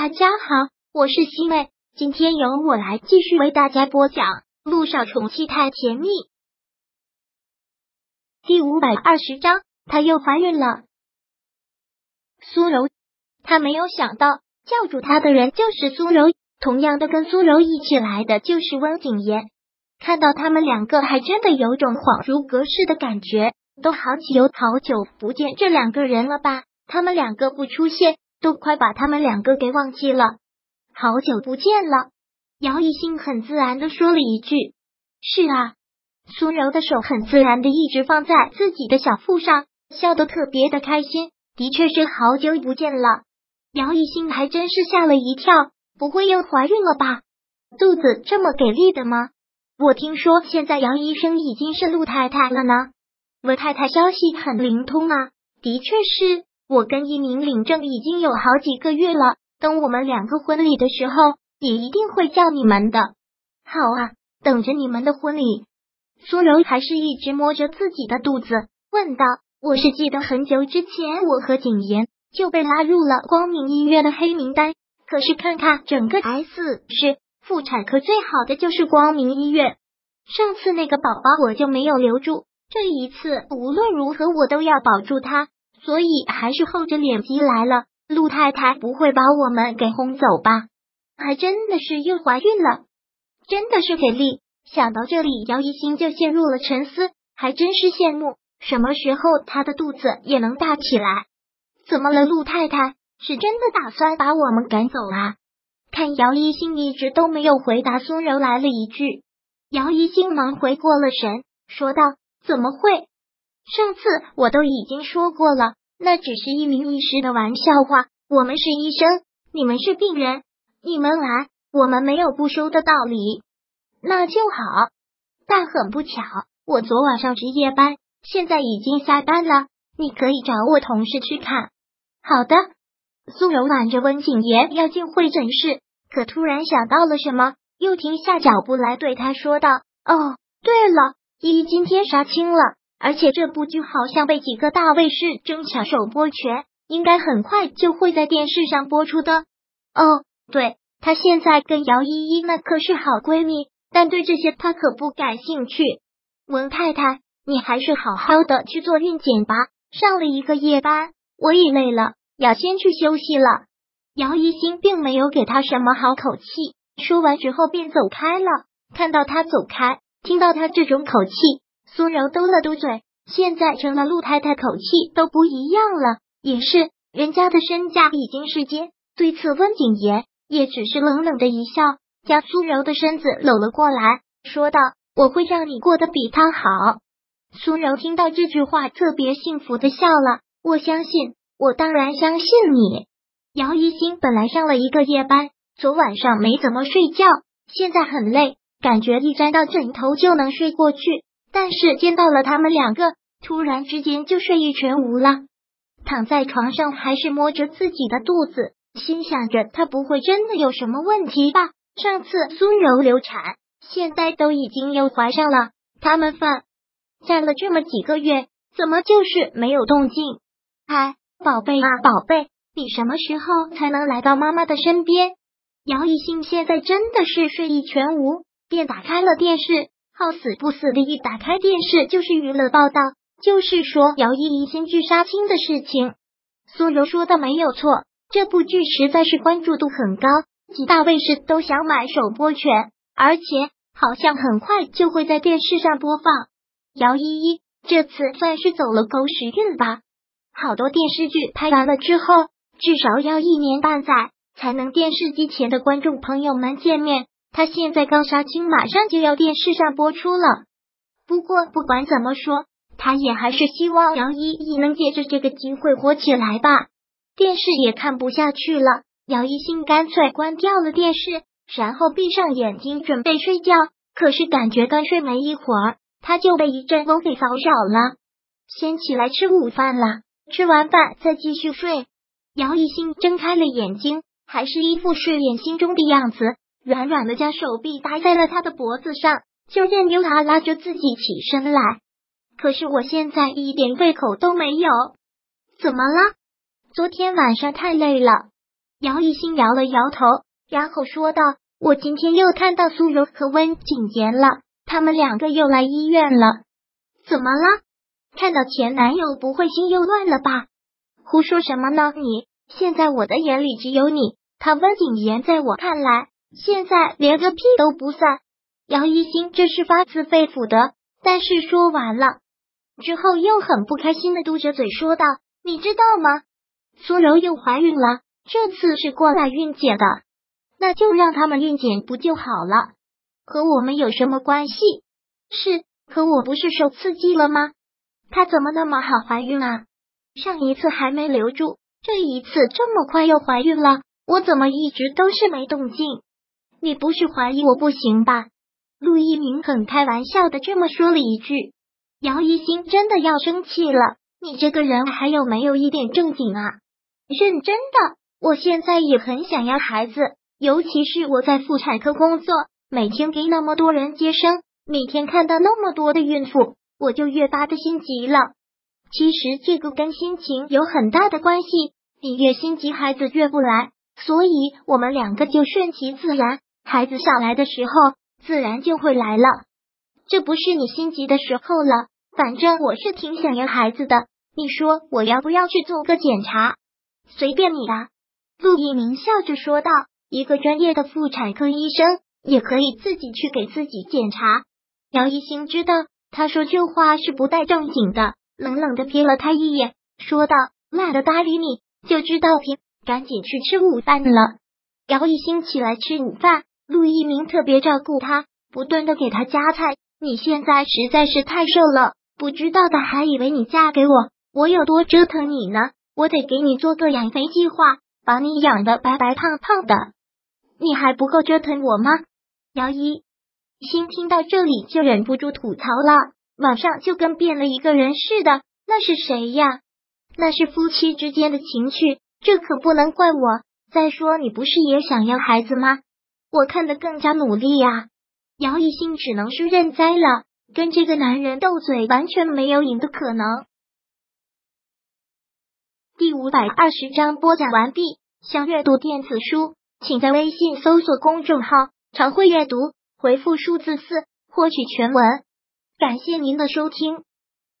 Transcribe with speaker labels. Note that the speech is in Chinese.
Speaker 1: 大家好，我是西妹，今天由我来继续为大家播讲《路上宠妻太甜蜜》第五百二十章，她又怀孕了。苏柔，她没有想到叫住她的人就是苏柔，同样的跟苏柔一起来的就是温景言。看到他们两个，还真的有种恍如隔世的感觉，都好久好久不见这两个人了吧？他们两个不出现。都快把他们两个给忘记了，好久不见了。姚一兴很自然的说了一句：“是啊。”苏柔的手很自然的一直放在自己的小腹上，笑得特别的开心。的确是好久不见了。姚一兴还真是吓了一跳，不会又怀孕了吧？肚子这么给力的吗？我听说现在姚医生已经是陆太太了呢。温太太消息很灵通啊，的确是。我跟一鸣领证已经有好几个月了，等我们两个婚礼的时候，也一定会叫你们的。好啊，等着你们的婚礼。苏柔还是一直摸着自己的肚子，问道：“我是记得很久之前，我和景言就被拉入了光明医院的黑名单。可是看看整个 S 市妇产科最好的就是光明医院。上次那个宝宝我就没有留住，这一次无论如何我都要保住他。”所以还是厚着脸皮来了。陆太太不会把我们给轰走吧？还真的是又怀孕了，真的是给力。想到这里，姚一新就陷入了沉思，还真是羡慕。什么时候她的肚子也能大起来？怎么了，陆太太？是真的打算把我们赶走啊？看姚一新一直都没有回答，苏柔来了一句。姚一新忙回过了神，说道：“怎么会？”上次我都已经说过了，那只是一名一时的玩笑话。我们是医生，你们是病人，你们来，我们没有不收的道理。那就好。但很不巧，我昨晚上值夜班，现在已经下班了。你可以找我同事去看。好的。苏柔挽着温景言要进会诊室，可突然想到了什么，又停下脚步来对他说道：“哦，对了，依依今天杀青了。”而且这部剧好像被几个大卫视争抢首播权，应该很快就会在电视上播出的。哦，对，她现在跟姚依依那可是好闺蜜，但对这些她可不感兴趣。文太太，你还是好好的去做孕检吧。上了一个夜班，我也累了，要先去休息了。姚一新并没有给他什么好口气，说完之后便走开了。看到他走开，听到他这种口气。苏柔嘟了嘟嘴，现在成了陆太太，口气都不一样了。也是，人家的身价已经是肩。对此，温景言也只是冷冷的一笑，将苏柔的身子搂了过来，说道：“我会让你过得比他好。”苏柔听到这句话，特别幸福的笑了。我相信，我当然相信你。姚一新本来上了一个夜班，昨晚上没怎么睡觉，现在很累，感觉一沾到枕头就能睡过去。但是见到了他们两个，突然之间就睡意全无了。躺在床上，还是摸着自己的肚子，心想着他不会真的有什么问题吧？上次苏柔流产，现在都已经又怀上了。他们犯在了这么几个月，怎么就是没有动静？哎，宝贝啊，宝贝，你什么时候才能来到妈妈的身边？姚一兴现在真的是睡意全无，便打开了电视。好死不死的，一打开电视就是娱乐报道，就是说姚依依新剧杀青的事情。苏柔说的没有错，这部剧实在是关注度很高，几大卫视都想买首播权，而且好像很快就会在电视上播放。姚依依这次算是走了狗屎运吧？好多电视剧拍完了之后，至少要一年半载才能电视机前的观众朋友们见面。他现在刚杀青，马上就要电视上播出了。不过不管怎么说，他也还是希望姚依依能借着这个机会火起来吧。电视也看不下去了，姚一新干脆关掉了电视，然后闭上眼睛准备睡觉。可是感觉刚睡没一会儿，他就被一阵风给骚扰了。先起来吃午饭了，吃完饭再继续睡。姚一新睁开了眼睛，还是一副睡眼惺忪的样子。软软的将手臂搭在了他的脖子上，就任由他拉着自己起身来。可是我现在一点胃口都没有，怎么了？昨天晚上太累了。姚一新摇了摇头，然后说道：“我今天又看到苏柔和温景言了，他们两个又来医院了。怎么了？看到前男友不会心又乱了吧？胡说什么呢？你现在我的眼里只有你，他温景言在我看来现在连个屁都不算。”姚一新这是发自肺腑的，但是说完了之后又很不开心的嘟着嘴说道：“你知道吗？苏柔又怀孕了。”这次是过来孕检的，那就让他们孕检不就好了？和我们有什么关系？是，可我不是受刺激了吗？她怎么那么好怀孕啊？上一次还没留住，这一次这么快又怀孕了，我怎么一直都是没动静？你不是怀疑我不行吧？陆一鸣很开玩笑的这么说了一句。姚一新真的要生气了，你这个人还有没有一点正经啊？认真的。我现在也很想要孩子，尤其是我在妇产科工作，每天给那么多人接生，每天看到那么多的孕妇，我就越发的心急了。其实这个跟心情有很大的关系，你越心急，孩子越不来。所以我们两个就顺其自然，孩子上来的时候，自然就会来了。这不是你心急的时候了。反正我是挺想要孩子的，你说我要不要去做个检查？随便你啊。陆一鸣笑着说道：“一个专业的妇产科医生也可以自己去给自己检查。”姚一星知道他说这话是不带正经的，冷冷的瞥了他一眼，说道：“懒得搭理你，就知道拼，赶紧去吃午饭了。”姚一星起来吃午饭，陆一鸣特别照顾他，不断的给他夹菜。你现在实在是太瘦了，不知道的还以为你嫁给我，我有多折腾你呢。我得给你做个养肥计划。把你养的白白胖胖的，你还不够折腾我吗？姚一新听到这里就忍不住吐槽了，晚上就跟变了一个人似的。那是谁呀？那是夫妻之间的情趣，这可不能怪我。再说你不是也想要孩子吗？我看得更加努力呀。姚一新只能是认栽了，跟这个男人斗嘴完全没有赢的可能。第五百二十章播讲完毕。想阅读电子书，请在微信搜索公众号“常会阅读”，回复数字四获取全文。感谢您的收听。